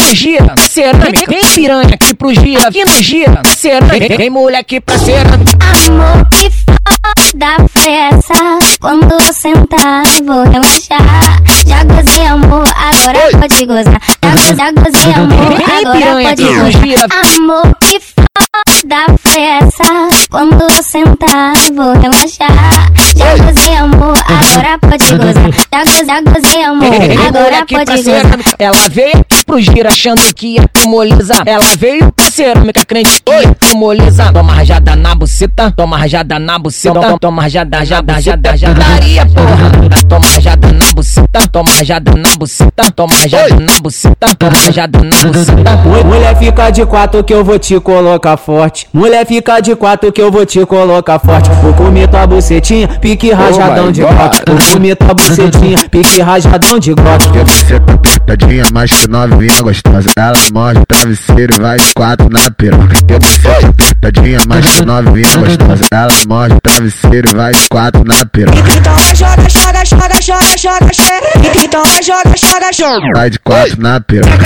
no gira, cerâmica. Vem piranha aqui pro gira, aqui no gira, cerâmica. Vem moleque pra cerâmica. Amor que foda foi essa? Quando sentar, vou relaxar. Já gozei amor, agora pode gozar. Já, go- já gozei amor, Vem agora piranha pode aqui gozar. Amor que foda foi essa? Quando sentar, vou relaxar. Já gozei amor, agora pode gozar. Já, go- já gozei amor, agora pode gozar. Ela veio aqui pro gira achando que ia tomolizar. Ela veio pra cerâmica crente que ia tomolizar. Toma rajada na buceta, toma rajada na buceta. Toma, toma rajada, jada, jada, jadaria, porra. Toma rajada na buceta, toma rajada na buceta. Toma rajada na buceta, toma rajada na buceta. Mu- Mulher fica de quatro que eu vou te colocar forte. Mulher fica de quatro que eu vou te colocar forte. Vou comer tua bucetinha, pique rajadão my de glock. Vou comer tua bucetinha, pique rajadão de glock. Quer você tá apertadinha, mas que novinha gostosa. Ela morde o travesseiro e vai de quatro na piroca. Quer você tá apertadinha, mas que novinha gostosa. Ela morde o travesseiro e vai de quatro na piroca. Então vai joga, joga, joga, joga, joga, joga. Então vai joga, joga, joga. Vai de quatro na piroca.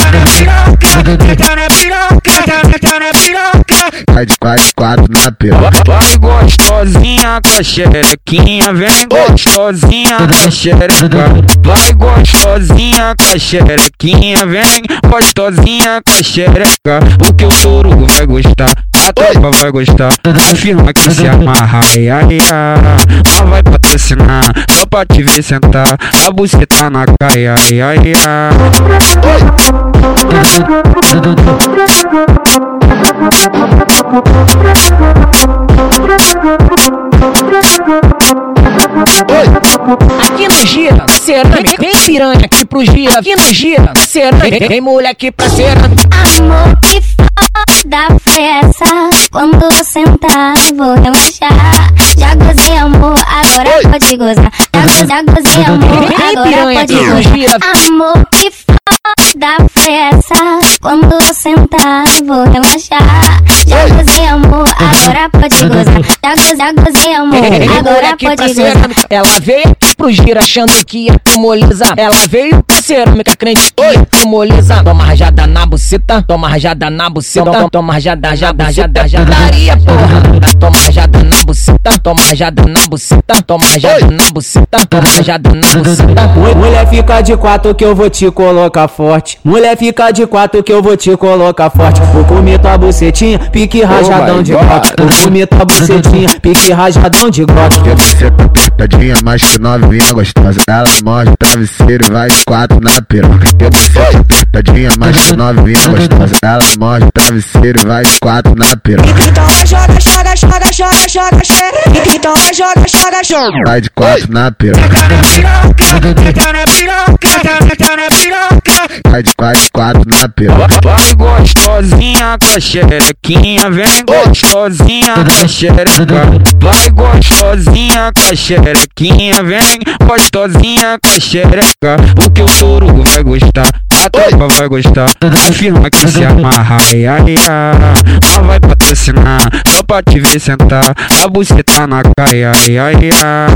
Vai de quatro, quatro na piroca. Vai gostosinha com a xerequinha, vem gostosinha com a xereca. Vai gostosinha com a xerequinha, vem gostosinha com a xereca. O que o touro vai gostar, a tropa vai gostar. Afirma que se amarra, ai ai ai. Mas vai patrocinar, só pra te ver sentar. A buceta na caia, ai ai ai. Aqui gira, cerâmica. Vem piranha aqui pro gira, aqui no gira, cerâmica. Vem moleque pra cerâmica. Amor que foda foi essa? Quando sentar, vou relaxar. Já gozei amor, agora pode gozar. Já, go- já gozei amor, Vem agora piranha pode aqui gozar. Amor que foda foi essa? Quando sentar, vou relaxar. Já gozei amor, agora pode gozar. Já, go- já gozei amor, agora pode gozar. Ela veio aqui pro gira achando que ia tomolizar. Ela veio pra cerâmica crente que ia tomolizar. Toma rajada na buceta, toma rajada na buceta. Toma, rajada, jada, jada, jadaria, porra. Toma rajada buceta, toma rajada na buceta. Toma rajada na buceta, toma rajada na buceta. Mu- Mulher fica de quatro que eu vou te colocar forte. Mulher fica de quatro que eu vou te colocar forte. Vou comer tua bucetinha, pique rajadão my de glock. Vou comer tua bucetinha, pique rajadão de você tá apertadinha, mas que novinha gostosa. Ela morde o travesseiro e vai de quatro na piroca. Tá apertadinha, mas que novinha gostosa. Ela morde o travesseiro e vai de quatro na piroca. Então vai joga, joga, joga, joga, joga, joga. Então vai joga, joga, joga. Vai de quatro na piroca. Vai de quatro, quatro na piroca. Vai gostosinha com a xerequinha, vem gostosinha com a xereca. Vai gostosinha com a xerequinha, vem gostosinha com a xereca. O que o touro vai gostar, a tropa vai gostar. Afirma que se amarra, ai ai ai. Mas vai patrocinar, só pra te ver sentar. A buceta na caia, ai ai ai.